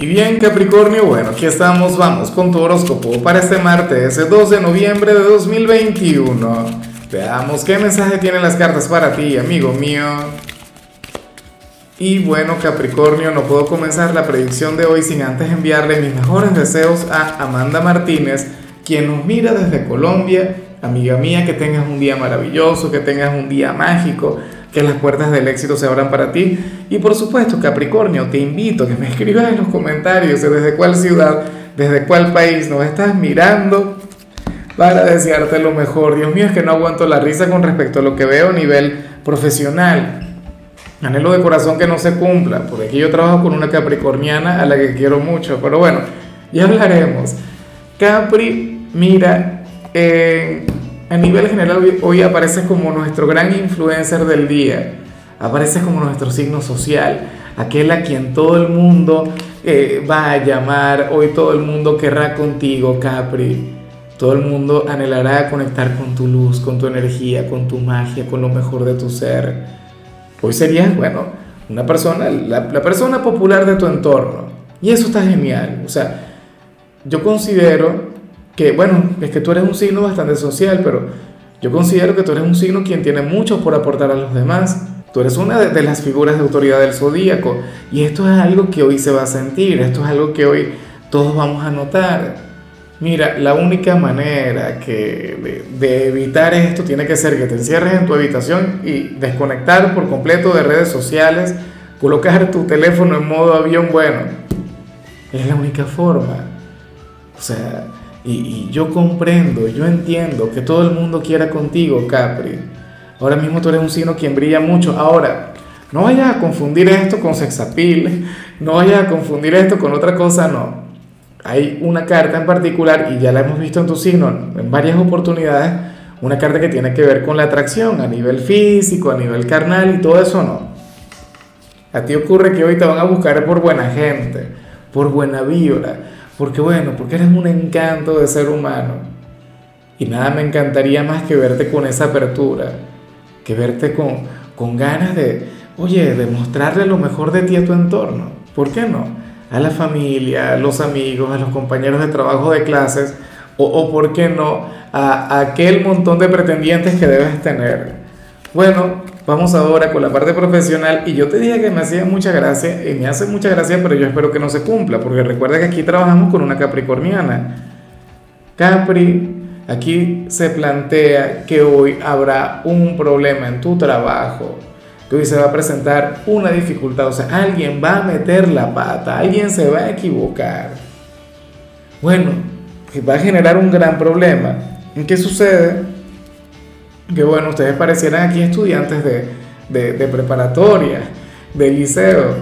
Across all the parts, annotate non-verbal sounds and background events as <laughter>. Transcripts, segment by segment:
Y bien Capricornio, bueno, aquí estamos, vamos con tu horóscopo para este martes, el 2 de noviembre de 2021. Veamos qué mensaje tienen las cartas para ti, amigo mío. Y bueno Capricornio, no puedo comenzar la predicción de hoy sin antes enviarle mis mejores deseos a Amanda Martínez, quien nos mira desde Colombia. Amiga mía, que tengas un día maravilloso, que tengas un día mágico que las puertas del éxito se abran para ti. Y por supuesto, Capricornio, te invito a que me escribas en los comentarios desde cuál ciudad, desde cuál país nos estás mirando para desearte lo mejor. Dios mío, es que no aguanto la risa con respecto a lo que veo a nivel profesional. Anhelo de corazón que no se cumpla, porque aquí yo trabajo con una capricorniana a la que quiero mucho, pero bueno, ya hablaremos. Capri, mira, a nivel general hoy apareces como nuestro gran influencer del día, apareces como nuestro signo social, aquel a quien todo el mundo eh, va a llamar, hoy todo el mundo querrá contigo, Capri. Todo el mundo anhelará conectar con tu luz, con tu energía, con tu magia, con lo mejor de tu ser. Hoy serías, bueno, una persona, la, la persona popular de tu entorno. Y eso está genial. O sea, yo considero que bueno, es que tú eres un signo bastante social, pero yo considero que tú eres un signo quien tiene mucho por aportar a los demás. Tú eres una de, las figuras de autoridad del zodíaco y esto es algo que hoy se va a sentir, esto es algo que hoy todos vamos a notar. Mira, la única manera que de, de, evitar esto tiene que ser que te encierres en tu habitación y desconectar por completo de redes sociales, colocar tu teléfono en modo avión, bueno, es la única forma. O sea, y, yo comprendo, yo entiendo que todo el mundo quiera contigo, Capri. Ahora mismo tú eres un signo quien brilla mucho. Ahora, no vayas a confundir esto con sexapil, <laughs> no vayas a confundir esto con otra cosa, no. Hay una carta en particular, y ya la hemos visto en tu signo en varias oportunidades, una carta que tiene que ver con la atracción a nivel físico, a nivel carnal y todo eso no. A ti ocurre que hoy te van a buscar por buena gente, por buena vibra porque bueno, porque eres un encanto de ser humano. Y nada me encantaría más que verte con esa apertura, que verte con, con ganas de, oye, de mostrarle lo mejor de ti a tu entorno. ¿Por qué no? A la familia, a los amigos, a los compañeros de trabajo de clases, o, o por qué no, a, a aquel montón de pretendientes que debes tener. Bueno, Vamos ahora con la parte profesional y yo te dije que me hacía mucha gracia y me hace mucha gracia, pero yo espero que no se cumpla, porque recuerda que aquí trabajamos con una capricorniana. Capri, aquí se plantea que hoy habrá un problema en tu trabajo, que hoy se va a presentar una dificultad, o sea, alguien va a meter la pata, alguien se va a equivocar. Bueno, va a generar un gran problema. ¿En qué sucede? Que bueno, ustedes parecieran aquí estudiantes de, de, de preparatoria, de liceo.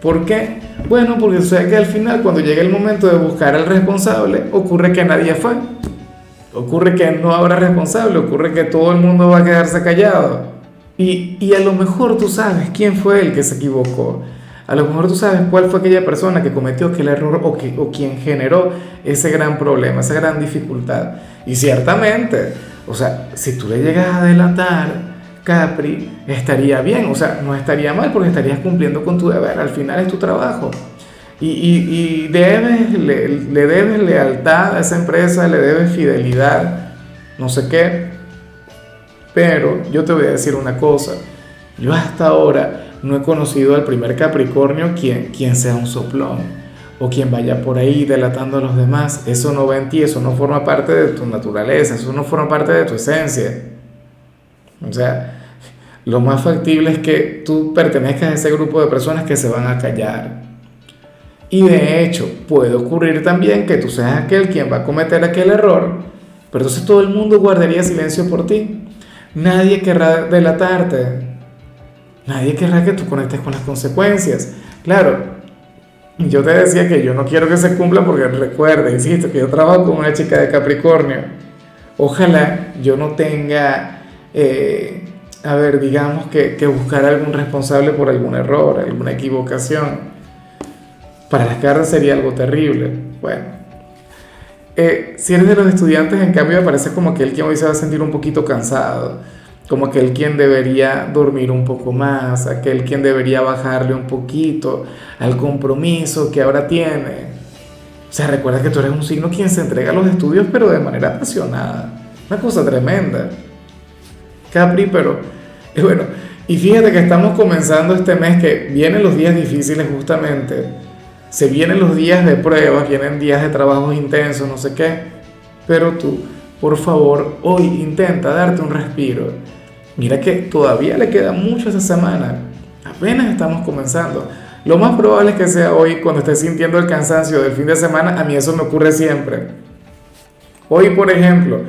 ¿Por qué? Bueno, porque sé que al final, cuando llega el momento de buscar al responsable, ocurre que nadie fue. Ocurre que no habrá responsable, ocurre que todo el mundo va a quedarse callado. Y, y a lo mejor tú sabes quién fue el que se equivocó. A lo mejor tú sabes cuál fue aquella persona que cometió aquel error o, que, o quien generó ese gran problema, esa gran dificultad. Y ciertamente, o sea, si tú le llegas a delatar, Capri, estaría bien, o sea, no estaría mal porque estarías cumpliendo con tu deber, al final es tu trabajo. Y, y, debes, le, le debes lealtad a esa empresa, le debes fidelidad, no sé qué. Pero yo te voy a decir una cosa, yo hasta ahora no he conocido al primer Capricornio quien, quien sea un soplón o quien vaya por ahí delatando a los demás. Eso no va en ti, eso no forma parte de tu naturaleza, eso no forma parte de tu esencia. O sea, lo más factible es que tú pertenezcas a ese grupo de personas que se van a callar. Y de hecho, puede ocurrir también que tú seas aquel quien va a cometer aquel error, pero entonces todo el mundo guardaría silencio por ti. Nadie querrá delatarte. Nadie querrá que tú conectes con las consecuencias. Claro, yo te decía que yo no quiero que se cumpla porque recuerda, insisto, que yo trabajo con una chica de Capricornio. Ojalá yo no tenga, eh, a ver, digamos que, que, buscar algún responsable por algún error, alguna equivocación. Para las cartas sería algo terrible. Bueno, eh, si eres de los estudiantes, en cambio, me parece como que el quien hoy se va a sentir un poquito cansado. Como aquel quien debería dormir un poco más, aquel quien debería bajarle un poquito al compromiso que ahora tiene. O sea, recuerda que tú eres un signo quien se entrega a los estudios, pero de manera apasionada. Una cosa tremenda. Capri, pero y bueno, y fíjate que estamos comenzando este mes que vienen los días difíciles justamente. Se vienen los días de pruebas, vienen días de trabajos intensos, no sé qué. Pero tú, por favor, hoy intenta darte un respiro. Mira que todavía le queda mucho esa semana. Apenas estamos comenzando. Lo más probable es que sea hoy cuando estés sintiendo el cansancio del fin de semana. A mí eso me ocurre siempre. Hoy, por ejemplo,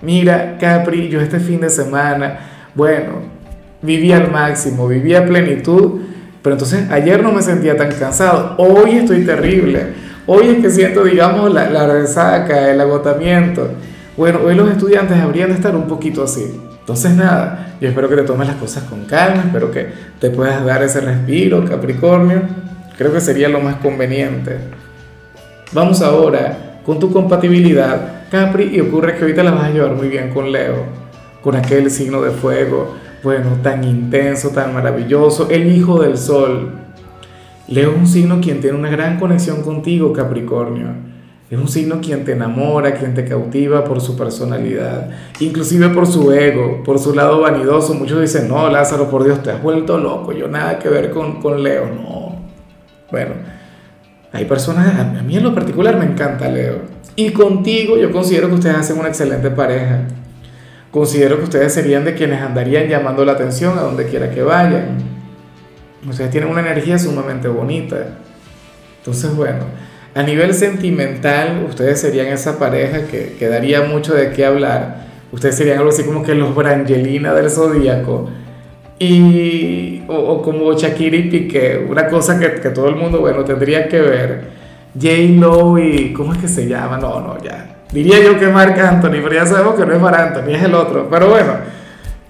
mira, Capri, yo este fin de semana, bueno, vivía al máximo, vivía a plenitud, pero entonces ayer no me sentía tan cansado, hoy estoy terrible, hoy es que siento, digamos, la, la resaca, el agotamiento. Bueno, hoy los estudiantes habrían de estar un poquito así. Entonces nada, yo espero que te tomes las cosas con calma, espero que te puedas dar ese respiro, Capricornio. Creo que sería lo más conveniente. Vamos ahora con tu compatibilidad, Capri, y ocurre que ahorita la vas a llevar muy bien con Leo, con aquel signo de fuego, bueno, tan intenso, tan maravilloso, el hijo del sol. Leo es un signo quien tiene una gran conexión contigo, Capricornio. Es un signo quien te enamora, quien te cautiva por su personalidad, inclusive por su ego, por su lado vanidoso. Muchos dicen, no, Lázaro, por Dios, te has vuelto loco, yo nada que ver con, con Leo. No. Bueno, hay personas, a mí en lo particular me encanta Leo. Y contigo yo considero que ustedes hacen una excelente pareja. Considero que ustedes serían de quienes andarían llamando la atención a donde quiera que vayan. Ustedes tienen una energía sumamente bonita. Entonces, bueno, a nivel sentimental, ustedes serían esa pareja que, que daría mucho de qué hablar. Ustedes serían algo así como que los Brangelina del zodíaco. Y, o, como Shakira y Piqué, una cosa que, que todo el mundo, bueno, tendría que ver. J-Lo y, ¿cómo es que se llama? No, no, ya Diría yo que Marc Anthony, pero ya sabemos que no es Mar Anthony, es el otro. Pero bueno,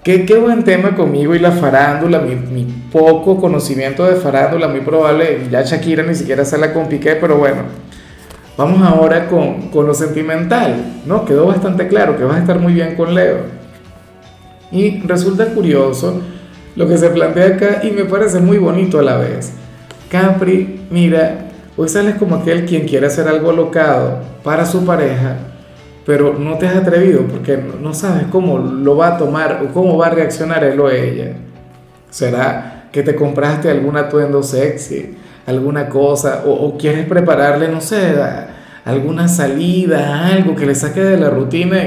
qué, qué buen tema conmigo y la farándula, mi, poco conocimiento de farándula, muy probable, ya Shakira ni siquiera se la compliqué, pero bueno. Vamos ahora con, con lo sentimental, ¿no? Quedó bastante claro que vas a estar muy bien con Leo. Y resulta curioso lo que se plantea acá y me parece muy bonito a la vez. Capri, mira, Hoy sales como aquel quien quiere hacer algo locado para su pareja, pero no te has atrevido porque no sabes cómo lo va a tomar o cómo va a reaccionar él o ella. ¿Será que te compraste algún atuendo sexy, alguna cosa, o, quieres prepararle, no sé, alguna salida, algo que le saque de la rutina,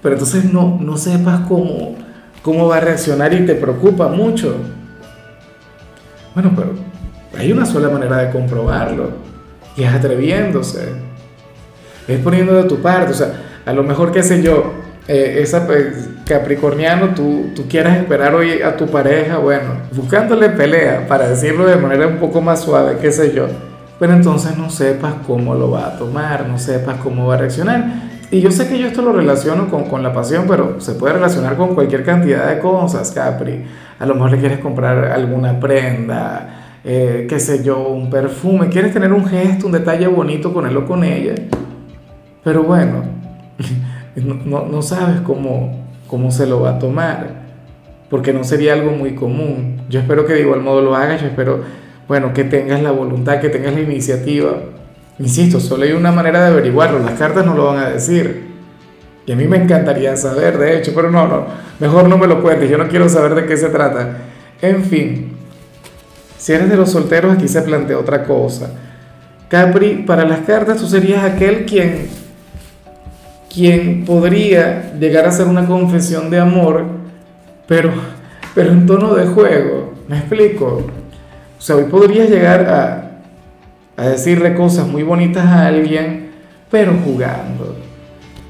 pero entonces no, no sepas cómo, cómo va a reaccionar y te preocupa mucho? Bueno, pero hay una sola manera de comprobarlo y es atreviéndose. Es poniendo de tu parte, o sea, a lo mejor, qué sé yo, eh, esa pues, capricorniano, tú, tú quieras esperar hoy a tu pareja, bueno, buscándole pelea, para decirlo de manera un poco más suave, qué sé yo, pero entonces no sepas cómo lo va a tomar, no sepas cómo va a reaccionar. Y yo sé que yo esto lo relaciono con, con la pasión, pero se puede relacionar con cualquier cantidad de cosas, Capri. A lo mejor le quieres comprar alguna prenda, eh, qué sé yo, un perfume, quieres tener un gesto, un detalle bonito con él o con ella, pero bueno, <laughs> no, no, sabes cómo, cómo se lo va a tomar, porque no sería algo muy común. Yo espero que de igual modo lo hagas, yo espero, bueno, que tengas la voluntad, que tengas la iniciativa. Insisto, solo hay una manera de averiguarlo, las cartas no lo van a decir. Y a mí me encantaría saber, de hecho, pero no, no, mejor no me lo cuentes, yo no quiero saber de qué se trata. En fin, si eres de los solteros, aquí se plantea otra cosa. Capri, para las cartas tú serías aquel quien, quien podría llegar a hacer una confesión de amor, pero, pero en tono de juego. ¿Me explico? O sea, hoy podrías llegar a, a decirle cosas muy bonitas a alguien, pero jugando.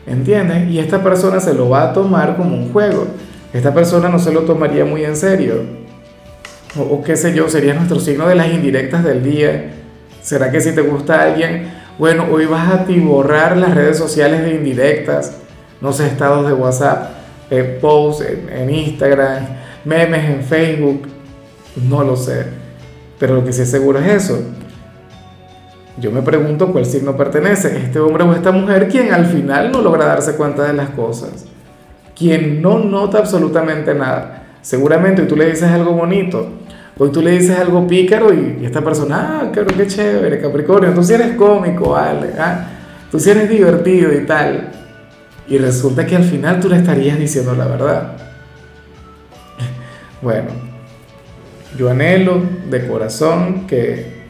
¿Entiendes? Y esta persona se lo va a tomar como un juego. Esta persona no se lo tomaría muy en serio o, qué sé yo, sería nuestro signo de las indirectas del día. ¿Será que si te gusta alguien, bueno, hoy vas a borrar las redes sociales de indirectas, no sé, estados de WhatsApp, eh, posts en, en Instagram, memes en Facebook, no lo sé. Pero lo que sí es seguro es eso. Yo me pregunto cuál signo pertenece, este hombre o esta mujer, quien al final no logra darse cuenta de las cosas quien no nota absolutamente nada. Seguramente tú le dices algo bonito, hoy tú le dices algo pícaro y, esta persona, ah, claro, qué chévere, Capricornio, tú sí eres cómico, vale, ¿ah? tú sí eres divertido y tal. Y resulta que al final tú le estarías diciendo la verdad. <laughs> Bueno, yo anhelo de corazón que,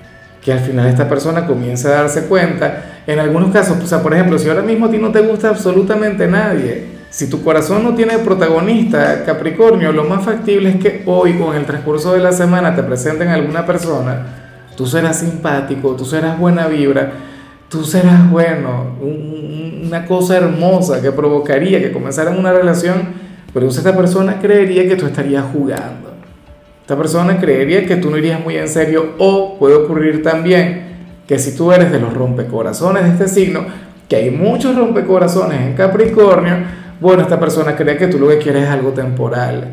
que al final esta persona comience a darse cuenta. En algunos casos, o sea, por ejemplo, si ahora mismo a ti no te gusta absolutamente nadie, si tu corazón no tiene protagonista, Capricornio, lo más factible es que hoy o en el transcurso de la semana te presenten alguna persona, tú serás simpático, tú serás buena vibra, tú serás bueno, una cosa hermosa que provocaría que comenzaran una relación, pero esta persona creería que tú estarías jugando. Esta persona creería que tú no irías muy en serio o puede ocurrir también que si tú eres de los rompecorazones de este signo, que hay muchos rompecorazones en Capricornio, bueno, esta persona cree que tú lo que quieres es algo temporal.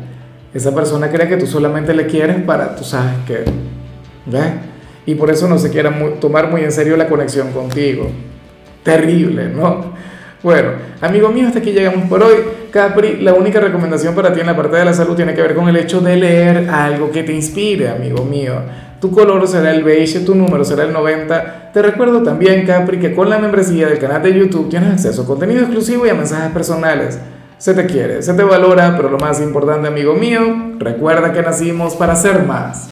Esa persona cree que tú solamente le quieres para, tú sabes qué. ¿Ves? Y por eso no se quiere tomar muy en serio la conexión contigo. Terrible, ¿no? Bueno, amigo mío, hasta aquí llegamos por hoy. Capri, la única recomendación para ti en la parte de la salud tiene que ver con el hecho de leer algo que te inspire, amigo mío. Tu color será el beige, tu número será el 90. Te recuerdo también, Capri, que con la membresía del canal de YouTube tienes acceso a contenido exclusivo y a mensajes personales. Se te quiere, se te valora, pero lo más importante, amigo mío, recuerda que nacimos para ser más.